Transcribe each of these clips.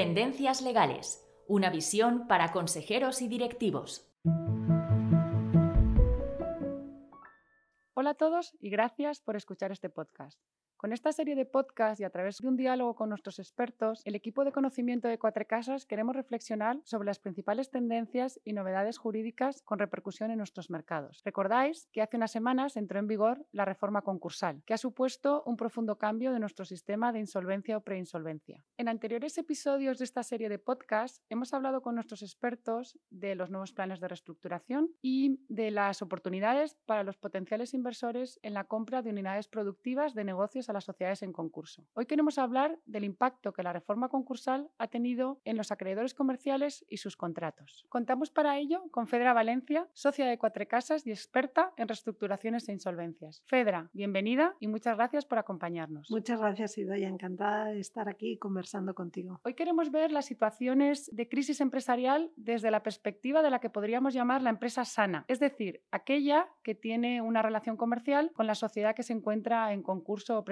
Tendencias legales, una visión para consejeros y directivos. Hola a todos y gracias por escuchar este podcast. Con esta serie de podcasts y a través de un diálogo con nuestros expertos, el equipo de conocimiento de Cuatro Casas queremos reflexionar sobre las principales tendencias y novedades jurídicas con repercusión en nuestros mercados. Recordáis que hace unas semanas entró en vigor la reforma concursal, que ha supuesto un profundo cambio de nuestro sistema de insolvencia o preinsolvencia. En anteriores episodios de esta serie de podcasts hemos hablado con nuestros expertos de los nuevos planes de reestructuración y de las oportunidades para los potenciales inversores en la compra de unidades productivas de negocios a las sociedades en concurso. Hoy queremos hablar del impacto que la reforma concursal ha tenido en los acreedores comerciales y sus contratos. Contamos para ello con Fedra Valencia, socia de Cuatro Casas y experta en reestructuraciones e insolvencias. Fedra, bienvenida y muchas gracias por acompañarnos. Muchas gracias, Idoya. Encantada de estar aquí conversando contigo. Hoy queremos ver las situaciones de crisis empresarial desde la perspectiva de la que podríamos llamar la empresa sana, es decir, aquella que tiene una relación comercial con la sociedad que se encuentra en concurso o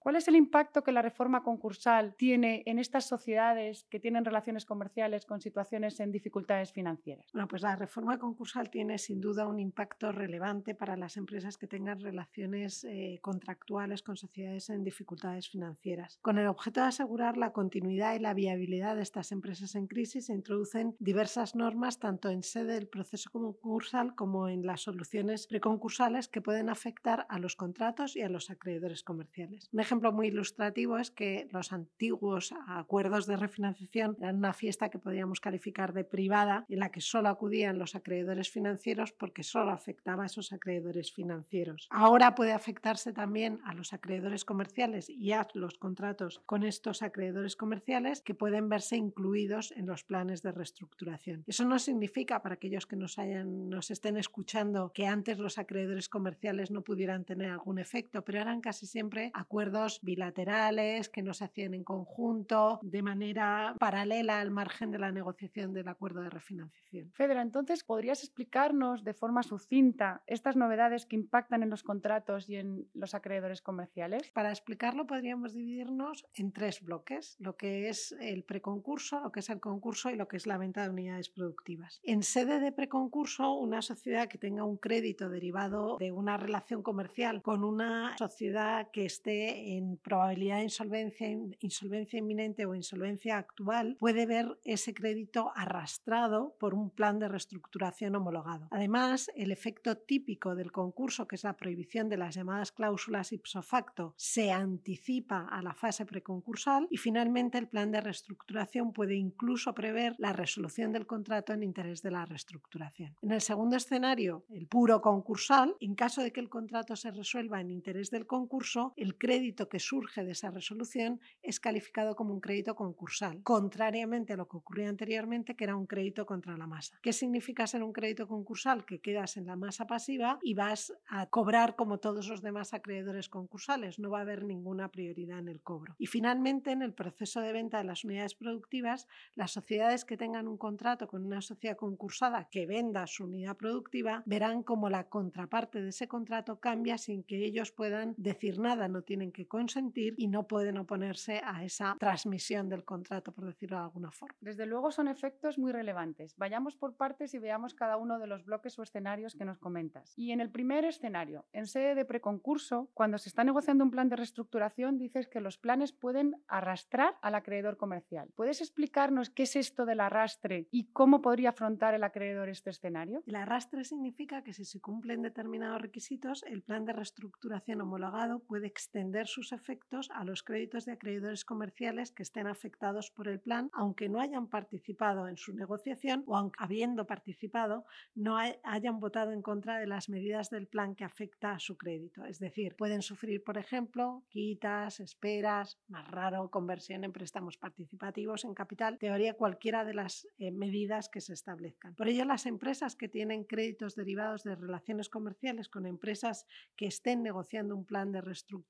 ¿Cuál es el impacto que la reforma concursal tiene en estas sociedades que tienen relaciones comerciales con situaciones en dificultades financieras? Bueno, pues la reforma concursal tiene sin duda un impacto relevante para las empresas que tengan relaciones eh, contractuales con sociedades en dificultades financieras. Con el objeto de asegurar la continuidad y la viabilidad de estas empresas en crisis, se introducen diversas normas tanto en sede del proceso concursal como en las soluciones preconcursales que pueden afectar a los contratos y a los acreedores comerciales. Un ejemplo muy ilustrativo es que los antiguos acuerdos de refinanciación eran una fiesta que podríamos calificar de privada en la que solo acudían los acreedores financieros porque solo afectaba a esos acreedores financieros. Ahora puede afectarse también a los acreedores comerciales y a los contratos con estos acreedores comerciales que pueden verse incluidos en los planes de reestructuración. Eso no significa para aquellos que nos nos estén escuchando que antes los acreedores comerciales no pudieran tener algún efecto, pero eran casi siempre acuerdos bilaterales que no se hacían en conjunto de manera paralela al margen de la negociación del acuerdo de refinanciación. Fedra, entonces, ¿podrías explicarnos de forma sucinta estas novedades que impactan en los contratos y en los acreedores comerciales? Para explicarlo podríamos dividirnos en tres bloques, lo que es el preconcurso, lo que es el concurso y lo que es la venta de unidades productivas. En sede de preconcurso, una sociedad que tenga un crédito derivado de una relación comercial con una sociedad que esté en probabilidad de insolvencia, insolvencia inminente o insolvencia actual puede ver ese crédito arrastrado por un plan de reestructuración homologado. Además, el efecto típico del concurso, que es la prohibición de las llamadas cláusulas ipso facto, se anticipa a la fase preconcursal y finalmente el plan de reestructuración puede incluso prever la resolución del contrato en interés de la reestructuración. En el segundo escenario, el puro concursal, en caso de que el contrato se resuelva en interés del concurso, crédito que surge de esa resolución es calificado como un crédito concursal, contrariamente a lo que ocurría anteriormente, que era un crédito contra la masa. ¿Qué significa ser un crédito concursal? Que quedas en la masa pasiva y vas a cobrar como todos los demás acreedores concursales, no va a haber ninguna prioridad en el cobro. Y finalmente, en el proceso de venta de las unidades productivas, las sociedades que tengan un contrato con una sociedad concursada que venda su unidad productiva verán como la contraparte de ese contrato cambia sin que ellos puedan decir nada, no tienen que consentir y no pueden oponerse a esa transmisión del contrato, por decirlo de alguna forma. Desde luego son efectos muy relevantes. Vayamos por partes y veamos cada uno de los bloques o escenarios que nos comentas. Y en el primer escenario, en sede de preconcurso, cuando se está negociando un plan de reestructuración, dices que los planes pueden arrastrar al acreedor comercial. ¿Puedes explicarnos qué es esto del arrastre y cómo podría afrontar el acreedor este escenario? El arrastre significa que si se cumplen determinados requisitos, el plan de reestructuración homologado puede extender sus efectos a los créditos de acreedores comerciales que estén afectados por el plan, aunque no hayan participado en su negociación o aunque habiendo participado no hayan votado en contra de las medidas del plan que afecta a su crédito. Es decir, pueden sufrir, por ejemplo, quitas, esperas, más raro, conversión en préstamos participativos en capital, teoría cualquiera de las eh, medidas que se establezcan. Por ello, las empresas que tienen créditos derivados de relaciones comerciales con empresas que estén negociando un plan de reestructuración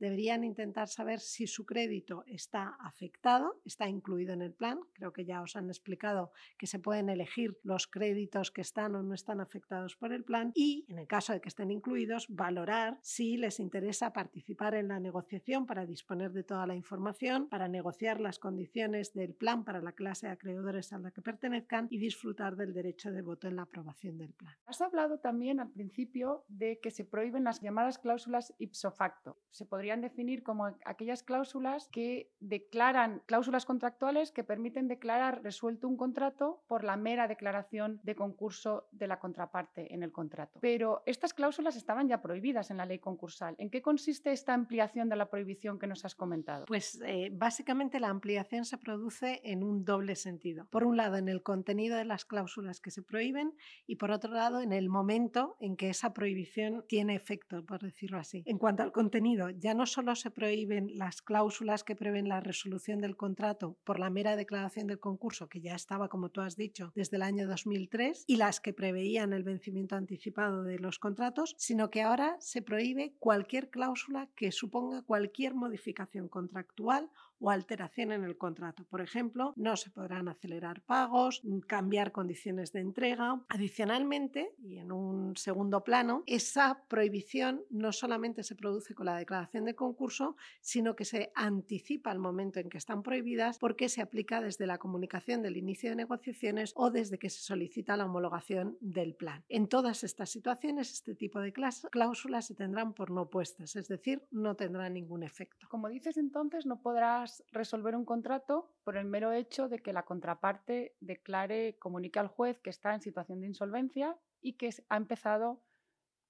deberían intentar saber si su crédito está afectado, está incluido en el plan. Creo que ya os han explicado que se pueden elegir los créditos que están o no están afectados por el plan y, en el caso de que estén incluidos, valorar si les interesa participar en la negociación para disponer de toda la información, para negociar las condiciones del plan para la clase de acreedores a la que pertenezcan y disfrutar del derecho de voto en la aprobación del plan. Has hablado también al principio de que se prohíben las llamadas cláusulas ipso facto. Se podrían definir como aquellas cláusulas que declaran cláusulas contractuales que permiten declarar resuelto un contrato por la mera declaración de concurso de la contraparte en el contrato. Pero estas cláusulas estaban ya prohibidas en la ley concursal. ¿En qué consiste esta ampliación de la prohibición que nos has comentado? Pues eh, básicamente la ampliación se produce en un doble sentido. Por un lado, en el contenido de las cláusulas que se prohíben y por otro lado, en el momento en que esa prohibición tiene efecto, por decirlo así. En cuanto al contenido, ya no solo se prohíben las cláusulas que prevén la resolución del contrato por la mera declaración del concurso, que ya estaba, como tú has dicho, desde el año 2003, y las que preveían el vencimiento anticipado de los contratos, sino que ahora se prohíbe cualquier cláusula que suponga cualquier modificación contractual o alteración en el contrato. Por ejemplo, no se podrán acelerar pagos, mm, cambiar condiciones de entrega. Adicionalmente, y en un segundo plano, esa prohibición no solamente se produce con la declaración de concurso, sino que se anticipa al momento en que están prohibidas porque se aplica desde la comunicación del inicio de negociaciones o desde que se solicita la homologación del plan. En todas estas situaciones, este tipo de cláusulas se tendrán por no puestas, es decir, no tendrán ningún efecto. Como dices entonces, no podrá resolver un contrato por el mero hecho de que la contraparte declare, comunique al juez que está en situación de insolvencia y que ha empezado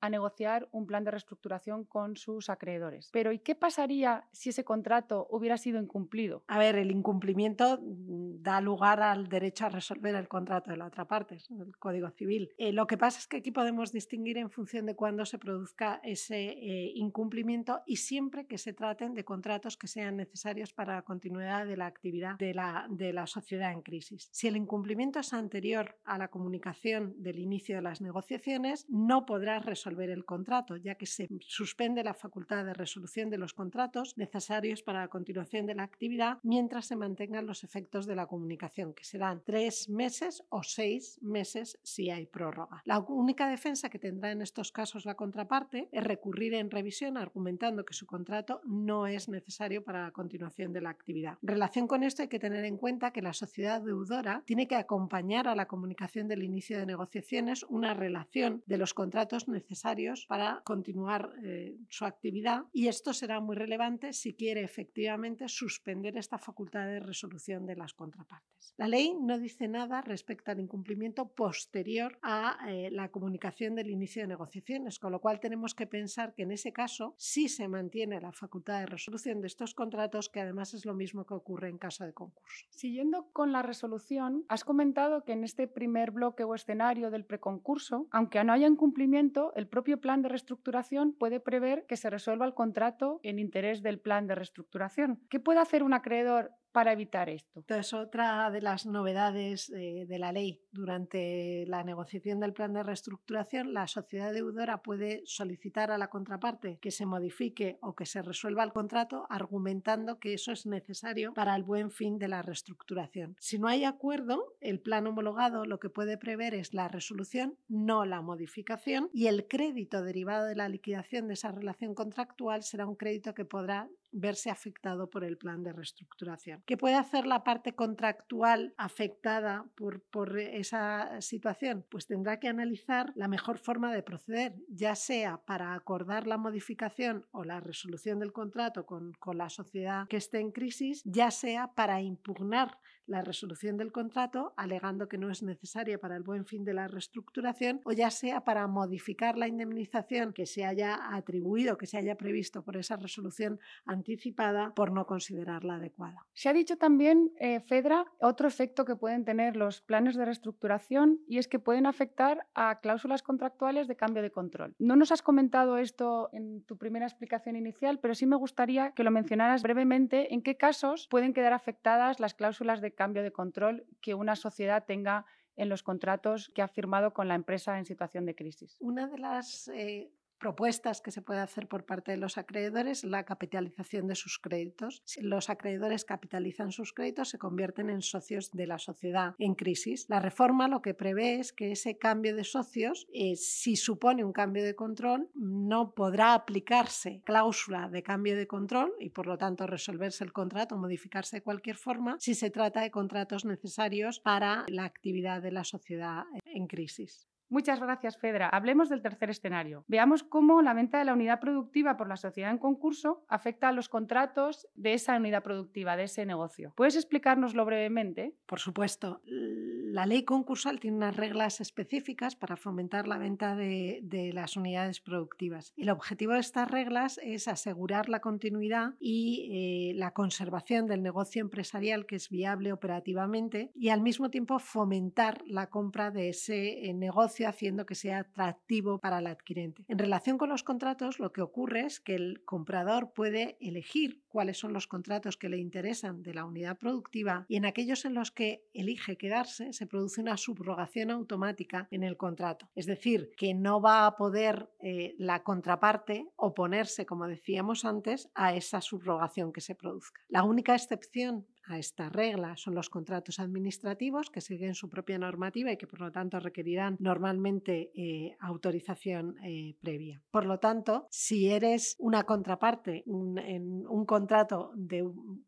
a negociar un plan de reestructuración con sus acreedores. Pero ¿y qué pasaría si ese contrato hubiera sido incumplido? A ver, el incumplimiento da lugar al derecho a resolver el contrato de la otra parte, el Código Civil. Eh, lo que pasa es que aquí podemos distinguir en función de cuándo se produzca ese eh, incumplimiento y siempre que se traten de contratos que sean necesarios para la continuidad de la actividad de la, de la sociedad en crisis. Si el incumplimiento es anterior a la comunicación del inicio de las negociaciones, no podrá resolver resolver el contrato, ya que se suspende la facultad de resolución de los contratos necesarios para la continuación de la actividad mientras se mantengan los efectos de la comunicación, que serán tres meses o seis meses si hay prórroga. La única defensa que tendrá en estos casos la contraparte es recurrir en revisión argumentando que su contrato no es necesario para la continuación de la actividad. En relación con esto hay que tener en cuenta que la sociedad deudora tiene que acompañar a la comunicación del inicio de negociaciones una relación de los contratos necesarios necesarios para continuar eh, su actividad y esto será muy relevante si quiere efectivamente suspender esta facultad de resolución de las contrapartes. La ley no dice nada respecto al incumplimiento posterior a eh, la comunicación del inicio de negociaciones, con lo cual tenemos que pensar que en ese caso sí se mantiene la facultad de resolución de estos contratos, que además es lo mismo que ocurre en caso de concurso. Siguiendo con la resolución, has comentado que en este primer bloque o escenario del preconcurso, aunque no haya incumplimiento, el propio plan de reestructuración puede prever que se resuelva el contrato en interés del plan de reestructuración. ¿Qué puede hacer un acreedor para evitar esto. Es otra de las novedades eh, de la ley. Durante la negociación del plan de reestructuración, la sociedad deudora puede solicitar a la contraparte que se modifique o que se resuelva el contrato argumentando que eso es necesario para el buen fin de la reestructuración. Si no hay acuerdo, el plan homologado lo que puede prever es la resolución, no la modificación, y el crédito derivado de la liquidación de esa relación contractual será un crédito que podrá verse afectado por el plan de reestructuración. ¿Qué puede hacer la parte contractual afectada por, esa situación? Pues tendrá que analizar la mejor forma de proceder, ya sea para acordar la modificación o la resolución del contrato con, con la sociedad que esté en crisis, ya sea para impugnar la resolución del contrato alegando que no es necesaria para el buen fin de la reestructuración o ya sea para modificar la indemnización que se haya atribuido, que se haya previsto por esa resolución anticipada por no considerarla adecuada. Se ha dicho también, eh, Fedra, otro efecto que pueden tener los planes de reestructuración y es que pueden afectar a cláusulas contractuales de cambio de control. No nos has comentado esto en tu primera explicación inicial, pero sí me gustaría que lo mencionaras brevemente en qué casos pueden quedar afectadas las cláusulas de cambio de control que una sociedad tenga en los contratos que ha firmado con la empresa en situación de crisis. Una de las eh, propuestas que se puede hacer por parte de los acreedores, la capitalización de sus créditos. Si los acreedores capitalizan sus créditos, se convierten en socios de la sociedad en crisis. La reforma lo que prevé es que ese cambio de socios, eh, si supone un cambio de control, no podrá aplicarse cláusula de cambio de control y por lo tanto resolverse el contrato o modificarse de cualquier forma si se trata de contratos necesarios para la actividad de la sociedad en crisis. Muchas gracias, Fedra. Hablemos del tercer escenario. Veamos cómo la venta de la unidad productiva por la sociedad en concurso afecta a los contratos de esa unidad productiva, de ese negocio. ¿Puedes explicárnoslo brevemente? Por supuesto. La ley concursal tiene unas reglas específicas para fomentar la venta de, las unidades productivas. El objetivo de estas reglas es asegurar la continuidad y eh, la conservación del negocio empresarial que es viable operativamente y al mismo tiempo fomentar la compra de ese eh, negocio haciendo que sea atractivo para el adquirente. En relación con los contratos, lo que ocurre es que el comprador puede elegir cuáles son los contratos que le interesan de la unidad productiva y en aquellos en los que elige quedarse se produce una subrogación automática en el contrato. Es decir, que no va a poder eh, la contraparte oponerse, como decíamos antes, a esa subrogación que se produzca. La única excepción a esta regla son los contratos administrativos que siguen su propia normativa y que por lo tanto requerirán normalmente eh, autorización eh, previa. Por lo tanto, si eres una contraparte en un contrato de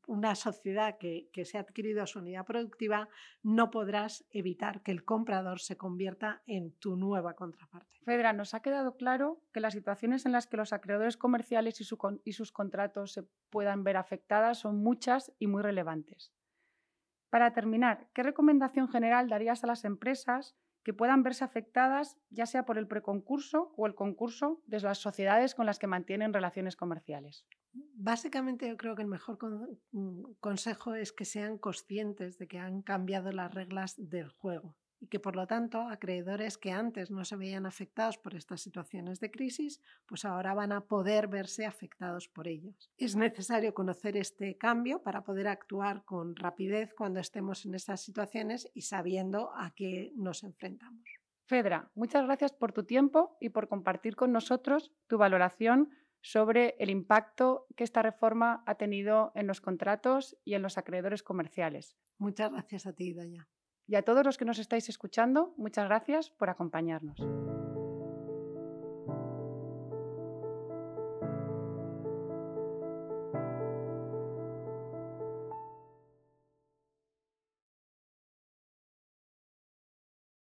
una sociedad que, se ha adquirido su unidad productiva, no podrás evitar que el comprador se convierta en tu nueva contraparte. Fedra, nos ha quedado claro que las situaciones en las que los acreedores comerciales y sus contratos se puedan ver afectadas son muchas y muy relevantes. Para terminar, ¿qué recomendación general darías a las empresas que puedan verse afectadas ya sea por el preconcurso o el concurso de las sociedades con las que mantienen relaciones comerciales? Básicamente yo creo que el mejor mm, consejo es que sean conscientes de que han cambiado las reglas del juego y que por lo tanto acreedores que antes no se veían afectados por estas situaciones de crisis, pues ahora van a poder verse afectados por ellos. Es necesario conocer este cambio para poder actuar con rapidez cuando estemos en estas situaciones y sabiendo a qué nos enfrentamos. Fedra, muchas gracias por tu tiempo y por compartir con nosotros tu valoración sobre el impacto que esta reforma ha tenido en los contratos y en los acreedores comerciales. Muchas gracias a ti, Daya. Y a todos los que nos estáis escuchando, muchas gracias por acompañarnos.